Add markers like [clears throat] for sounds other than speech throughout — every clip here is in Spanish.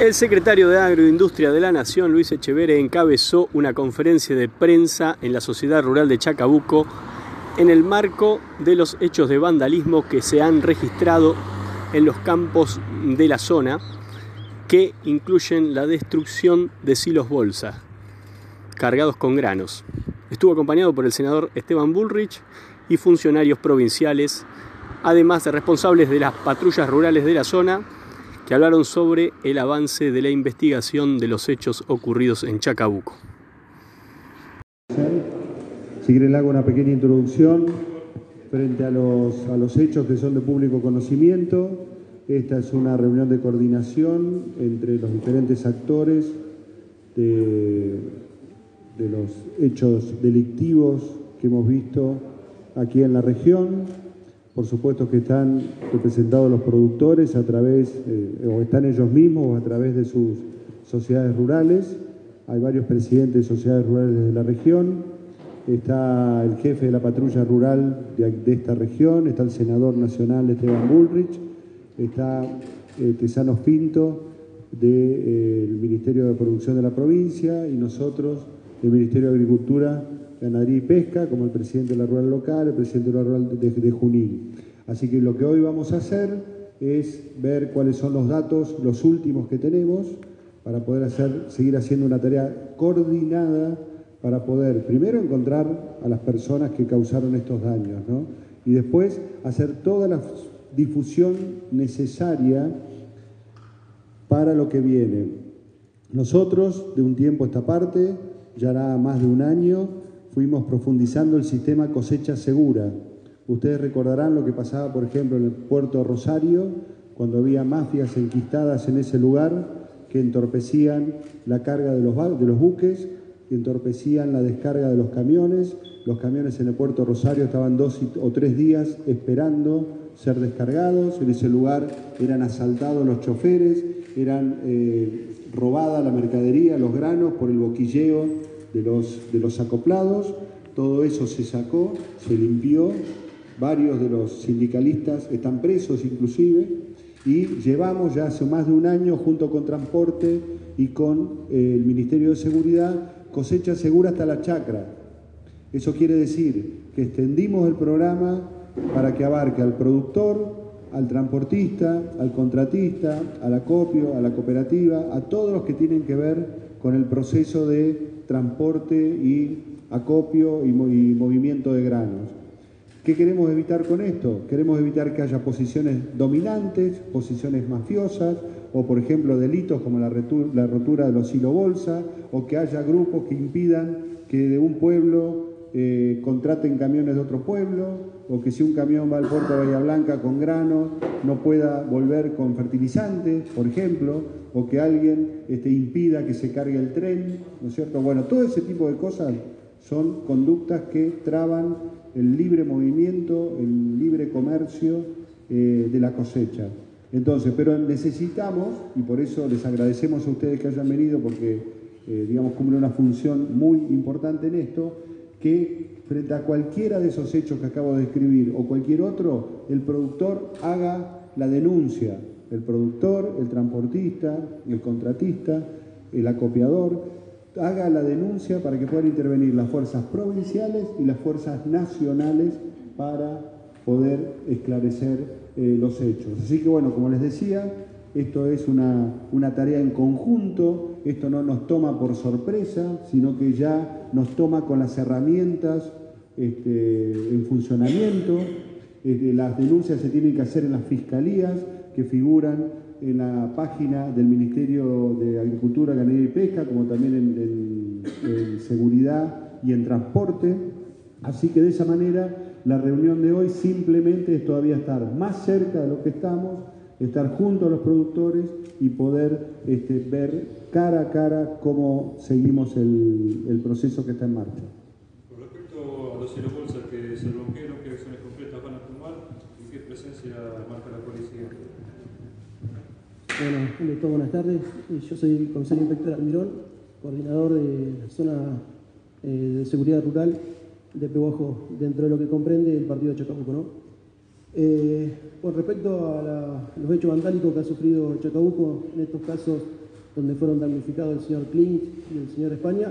El secretario de Agroindustria de la Nación, Luis Echeverre, encabezó una conferencia de prensa en la Sociedad Rural de Chacabuco en el marco de los hechos de vandalismo que se han registrado en los campos de la zona, que incluyen la destrucción de silos bolsa cargados con granos. Estuvo acompañado por el senador Esteban Bullrich y funcionarios provinciales, además de responsables de las patrullas rurales de la zona, que hablaron sobre el avance de la investigación de los hechos ocurridos en Chacabuco. Si quieren, hago una pequeña introducción frente a los, a los hechos que son de público conocimiento. Esta es una reunión de coordinación entre los diferentes actores de, de los hechos delictivos que hemos visto aquí en la región. Por supuesto que están representados los productores a través, eh, o están ellos mismos a través de sus sociedades rurales. Hay varios presidentes de sociedades rurales de la región. Está el jefe de la patrulla rural de, esta región, está el senador nacional Esteban Bullrich, está eh, Tesano Pinto del eh, Ministerio de Producción de la provincia y nosotros del Ministerio de Agricultura Ganadería y Pesca, como el presidente de la rural local, el presidente de la rural de, de Junín. Así que lo que hoy vamos a hacer es ver cuáles son los datos, los últimos que tenemos, para poder hacer, seguir haciendo una tarea coordinada para poder primero encontrar a las personas que causaron estos daños, ¿no? y después hacer toda la difusión necesaria para lo que viene. Nosotros, de un tiempo a esta parte, ya hará más de un año, fuimos profundizando el sistema cosecha segura. Ustedes recordarán lo que pasaba, por ejemplo, en el puerto Rosario, cuando había mafias enquistadas en ese lugar que entorpecían la carga de los, de los buques, que entorpecían la descarga de los camiones. Los camiones en el puerto Rosario estaban dos o tres días esperando ser descargados. En ese lugar eran asaltados los choferes, eran eh, robada la mercadería, los granos por el boquilleo de los, de los acoplados, todo eso se sacó, se limpió, varios de los sindicalistas están presos inclusive, y llevamos ya hace más de un año junto con Transporte y con eh, el Ministerio de Seguridad cosecha segura hasta la chacra. Eso quiere decir que extendimos el programa para que abarque al productor, al transportista, al contratista, al acopio, a la cooperativa, a todos los que tienen que ver con el proceso de transporte y acopio y, movimiento de granos. ¿Qué queremos evitar con esto? Queremos evitar que haya posiciones dominantes, posiciones mafiosas, o por ejemplo delitos como la, rotura de los hilo bolsa, o que haya grupos que impidan que de un pueblo eh, contraten camiones de otro pueblo, o que si un camión va al puerto de Bahía Blanca con grano, no pueda volver con fertilizantes, por ejemplo, o que alguien este, impida que se cargue el tren, ¿no es cierto? Bueno, todo ese tipo de cosas son conductas que traban el libre movimiento, el libre comercio eh, de la cosecha. Entonces, pero necesitamos, y por eso les agradecemos a ustedes que hayan venido, porque, eh, digamos, cumple una función muy importante en esto, que frente a cualquiera de esos hechos que acabo de describir o cualquier otro, el productor haga la denuncia. El productor, el transportista, el contratista, el acopiador, haga la denuncia para que puedan intervenir las fuerzas provinciales y las fuerzas nacionales para poder esclarecer eh, los hechos. Así que bueno, como les decía, esto es una, una, tarea en conjunto, esto no nos toma por sorpresa, sino que ya nos toma con las herramientas este, en funcionamiento. Este, las denuncias se tienen que hacer en las fiscalías que figuran en la página del Ministerio de Agricultura, Ganadería y Pesca, como también en, en seguridad y en transporte. Así que de esa manera la reunión de hoy simplemente es todavía estar más cerca de lo que estamos estar junto a los productores y poder este, ver cara a cara cómo seguimos el, el, proceso que está en marcha. Con respecto a los bolsas que se bloquearon, ¿qué acciones concretas van a tomar y qué presencia marca la policía? Bueno, buenas tardes. Yo soy el comisario inspector Almirón, coordinador de la zona eh, de seguridad rural de Pehuajo, dentro de lo que comprende el partido de Chacabuco, ¿no? Eh, con respecto a los hechos vandálicos que ha sufrido Chacabuco, en estos casos donde fueron damnificados el señor Clint y el señor España.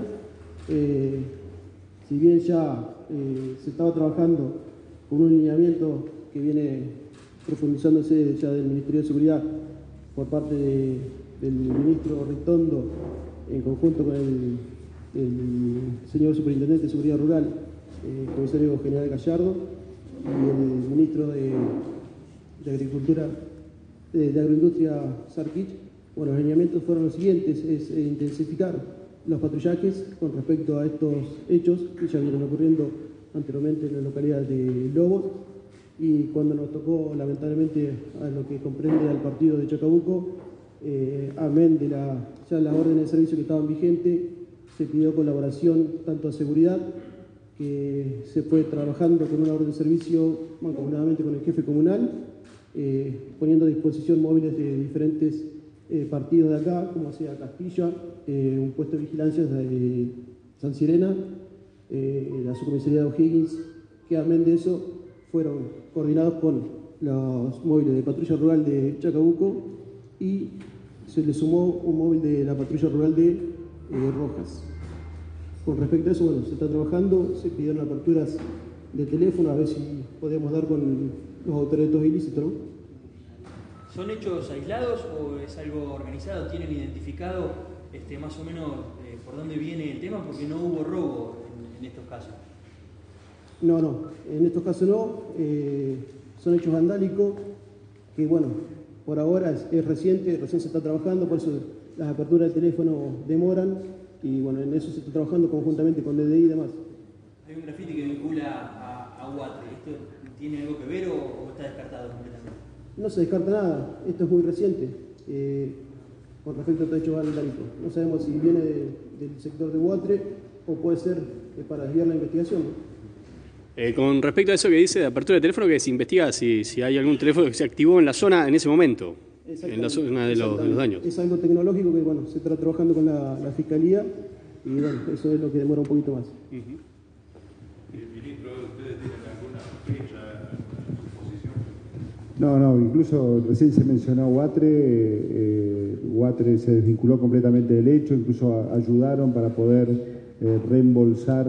Eh, si bien ya eh, se estaba trabajando con un lineamiento que viene profundizándose ya del Ministerio de Seguridad por parte del ministro Ritondo en conjunto con el, señor Superintendente de Seguridad Rural, el eh, Comisario General Gallardo, y el ministro de, Agricultura, de, Agroindustria Sarkich, bueno, los lineamientos fueron los siguientes, es eh, intensificar los patrullajes con respecto a estos hechos que ya vienen ocurriendo anteriormente en la localidad de Lobos. Y cuando nos tocó lamentablemente a lo que comprende al partido de Chacabuco, eh, amén de la, ya las órdenes de servicio que estaban vigentes, se pidió colaboración tanto a seguridad, que se fue trabajando con una orden de servicio mancomunadamente con el jefe comunal, eh, poniendo a disposición móviles de diferentes eh, partidos de acá, como sea Castilla, eh, un puesto de vigilancia de San Sirena, la subcomisaría de O'Higgins, que amén de eso fueron coordinados con los móviles de patrulla rural de Chacabuco y se le sumó un móvil de la patrulla rural de Rojas. Con respecto a eso, bueno, se está trabajando, se pidieron aperturas de teléfono a ver si podemos dar con los autores ilícitos, ¿no? ¿Son hechos aislados o es algo organizado? ¿Tienen identificado este, más o menos eh, por dónde viene el tema? Porque no hubo robo en, estos casos. No, no, en estos casos no. Eh, son hechos vandálicos que, bueno, por ahora es, reciente, recién se está trabajando, por eso las aperturas de teléfono demoran y, bueno, en eso se está trabajando conjuntamente con DDI y demás. Hay un grafiti que vincula a, a ¿Esto tiene algo que ver o está descartado completamente? No se descarta nada, esto es muy reciente eh, con respecto a hecho vandálico. No sabemos si viene del sector de Huatre o puede ser eh, para desviar la investigación. Eh, con respecto a eso que dice de apertura de teléfono, que se investiga si, si hay algún teléfono que se activó en la zona en ese momento, en la zona de los, daños. Es algo tecnológico que bueno, se está trabajando con la, Fiscalía y bueno, eso es lo que demora un poquito más. No, no, incluso recién se mencionó Huatre, eh, se desvinculó completamente del hecho, incluso ayudaron para poder eh, reembolsar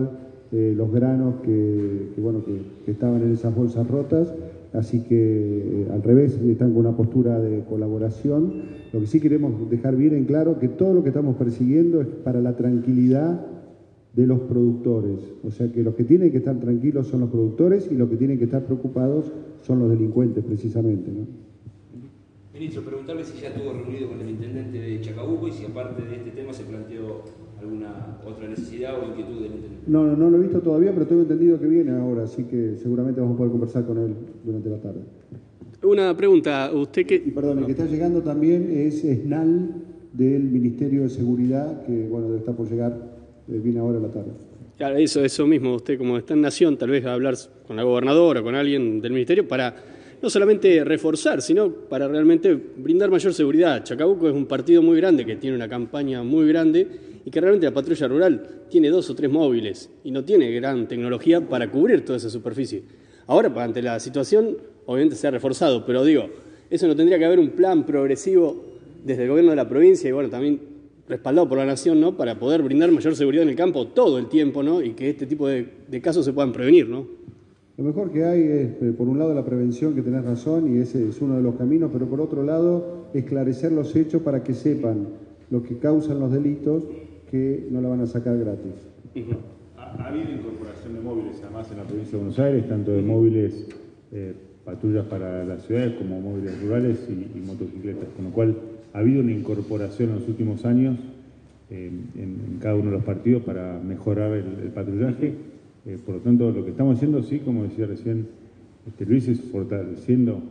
eh, los granos que, bueno, que, estaban en esas bolsas rotas, así que eh, al revés, están con una postura de colaboración. Lo que sí queremos dejar bien en claro que todo lo que estamos persiguiendo es para la tranquilidad de los productores. O sea que los que tienen que estar tranquilos son los productores y los que tienen que estar preocupados son los delincuentes precisamente. Ministro, preguntarle si ya estuvo reunido con el intendente de Chacabuco y si aparte de este tema se planteó alguna otra necesidad o inquietud del intendente. No, no, no lo he visto todavía, pero tengo entendido que viene ahora, así que seguramente vamos a poder conversar con él durante la tarde. Una pregunta, usted que... Y perdón, el que está llegando también es SNAL del Ministerio de Seguridad, que bueno, estar por llegar eh, viene ahora la tarde. Claro, eso, eso mismo, usted como está en Nación, tal vez va a hablar con la gobernadora, con alguien del Ministerio, para no solamente reforzar, sino para realmente brindar mayor seguridad. Chacabuco es un partido muy grande, que tiene una campaña muy grande, y que realmente la patrulla rural tiene dos o tres móviles y no tiene gran tecnología para cubrir toda esa superficie. Ahora, ante la situación, obviamente se ha reforzado, pero digo, eso no tendría que haber un plan progresivo desde el gobierno de la provincia y bueno, también respaldado por la nación, ¿no? Para poder brindar mayor seguridad en el campo todo el tiempo, ¿no? Y que este tipo de, casos se puedan prevenir, ¿no? Lo mejor que hay es, eh, por un lado, la prevención, que tenés razón, y ese es uno de los caminos, pero por otro lado, esclarecer los hechos para que sepan los que causan los delitos que no la van a sacar gratis. ha, habido incorporación de móviles, además, en la provincia de Buenos Aires, tanto de móviles, eh, patrullas para las ciudades, como móviles rurales y motocicletas, con lo cual ha habido una incorporación en los últimos años eh, en, cada uno de los partidos para mejorar el, patrullaje. Eh, por lo tanto, lo que estamos haciendo, sí, como decía recién este, Luis, es fortaleciendo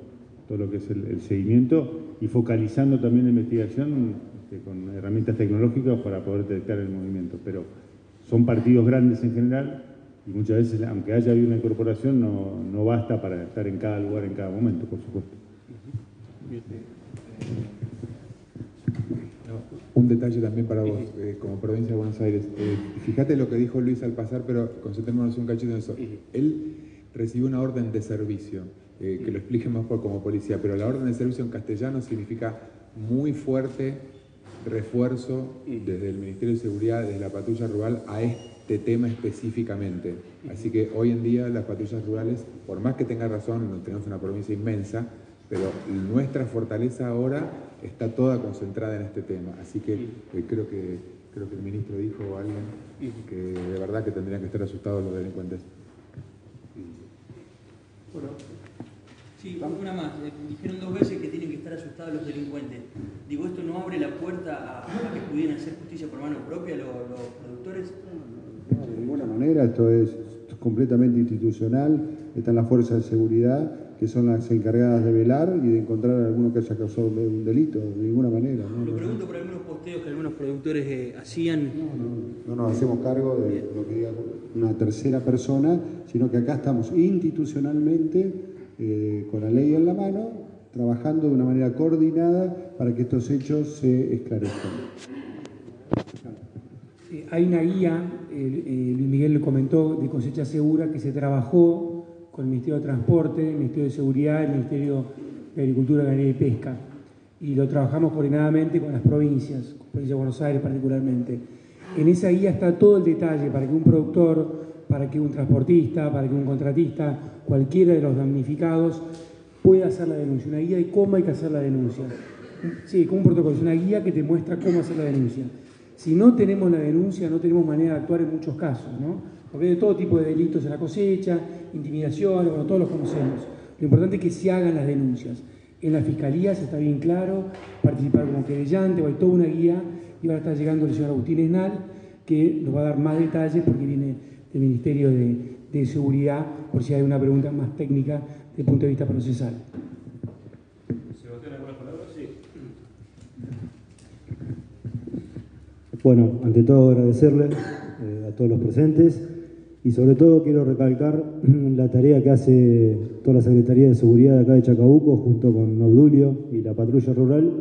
todo lo que es el, seguimiento y focalizando también la investigación con herramientas tecnológicas para poder detectar el movimiento. Pero son partidos grandes en general y muchas veces, aunque haya habido una incorporación, no, no basta para estar en cada lugar en cada momento, por supuesto. Un detalle también para vos, eh, como provincia de Buenos Aires. Eh, fíjate lo que dijo Luis al pasar, pero concentrémonos un cachito en eso. Él recibió una orden de servicio, eh, que lo explique mejor como policía, pero la orden de servicio en castellano significa muy fuerte, refuerzo desde el Ministerio de Seguridad, desde la patrulla rural, a este tema específicamente. Así que hoy en día las patrullas rurales, por más que tenga razón, tenemos una provincia inmensa, pero nuestra fortaleza ahora está toda concentrada en este tema. Así que eh, creo que creo que el ministro dijo a alguien que de verdad que tendrían que estar asustados los delincuentes. Bueno, sí, una más. Eh, dijeron dos veces que tienen que estar asustados los delincuentes. Digo, ¿esto no abre la puerta a, que pudieran hacer justicia por mano propia los, los productores? No, de ninguna manera, esto es completamente institucional, están las fuerzas de seguridad que son las encargadas de velar y de encontrar a alguno que haya causado un delito, de ninguna manera. ¿no? Lo pregunto por algunos posteos que algunos productores eh, hacían. No, no, nos hacemos cargo de lo que diga una tercera persona, sino que acá estamos institucionalmente, eh, con la ley en la mano, trabajando de una manera coordinada para que estos hechos se esclarezcan. hay una guía, Luis Miguel lo comentó, de cosecha segura que se trabajó con el Ministerio de Transporte, el Ministerio de Seguridad, el Ministerio de Agricultura, Ganadería y Pesca. Y lo trabajamos coordinadamente con las provincias, con la provincia de Buenos Aires particularmente. En esa guía está todo el detalle para que un productor, para que un transportista, para que un contratista, cualquiera de los damnificados pueda hacer la denuncia. Una guía de cómo hay que hacer la denuncia. Sí, como un protocolo, es una guía que te muestra cómo hacer la denuncia. Si no tenemos la denuncia, no tenemos manera de actuar en muchos casos, ¿no? Porque hay de todo tipo de delitos en la cosecha, intimidación, bueno, todos los conocemos. Lo importante es que se hagan las denuncias. En la fiscalía se está bien claro, participar como querellante, hay toda una guía, y ahora está llegando el señor Agustín Esnal, que nos va a dar más detalles porque viene del Ministerio de, Seguridad, por si hay una pregunta más técnica desde el punto de vista procesal. ¿Sebastián, algunas palabras? Sí. Bueno, ante todo agradecerle eh, a todos los presentes y sobre todo quiero recalcar [clears throat] la tarea que hace toda la Secretaría de Seguridad de acá de Chacabuco junto con Obdulio y la patrulla rural,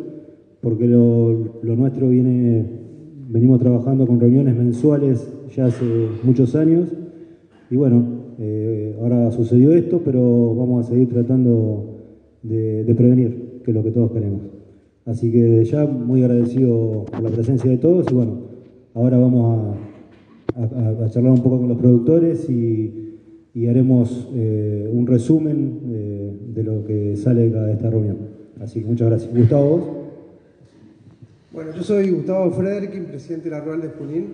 porque lo, nuestro viene, venimos trabajando con reuniones mensuales ya hace muchos años y bueno, eh, ahora sucedió esto, pero vamos a seguir tratando de, prevenir, que es lo que todos queremos. Así que ya muy agradecido por la presencia de todos y bueno, ahora vamos a charlar un poco con los productores y, haremos eh, un resumen eh, de lo que sale de esta reunión. Así que muchas gracias. Gustavo, vos. Bueno, yo soy Gustavo Frederick, presidente de la Rural de Junín.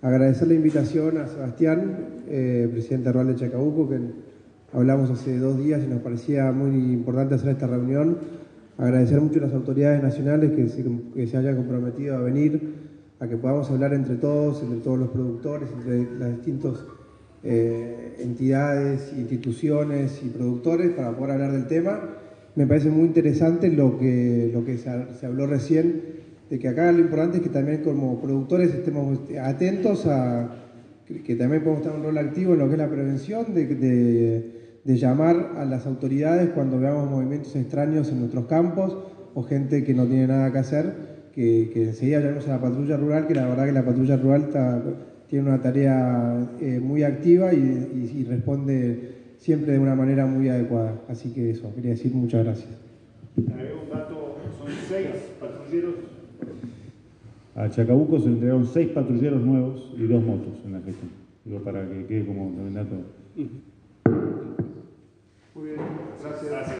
Agradecer la invitación a Sebastián, eh, presidente de Rural de Chacabuco, que hablamos hace dos días y nos parecía muy importante hacer esta reunión. Agradecer mucho a las autoridades nacionales que que se hayan comprometido a venir a que podamos hablar entre todos, entre todos los productores, entre las distintas eh, entidades, instituciones y productores para poder hablar del tema. Me parece muy interesante lo que, lo que se, habló recién, de que acá lo importante es que también como productores estemos atentos a que también podemos tener un rol activo en lo que es la prevención, de, de llamar a las autoridades cuando veamos movimientos extraños en nuestros campos o gente que no tiene nada que hacer que, que enseguida llamemos a la patrulla rural, que la verdad que la patrulla rural tiene una tarea eh, muy activa y, responde siempre de una manera muy adecuada. Así que eso, quería decir muchas gracias. A Chacabuco se entregaron seis patrulleros nuevos y dos motos en la gestión. Digo, para que quede como un dato. Muy bien, gracias.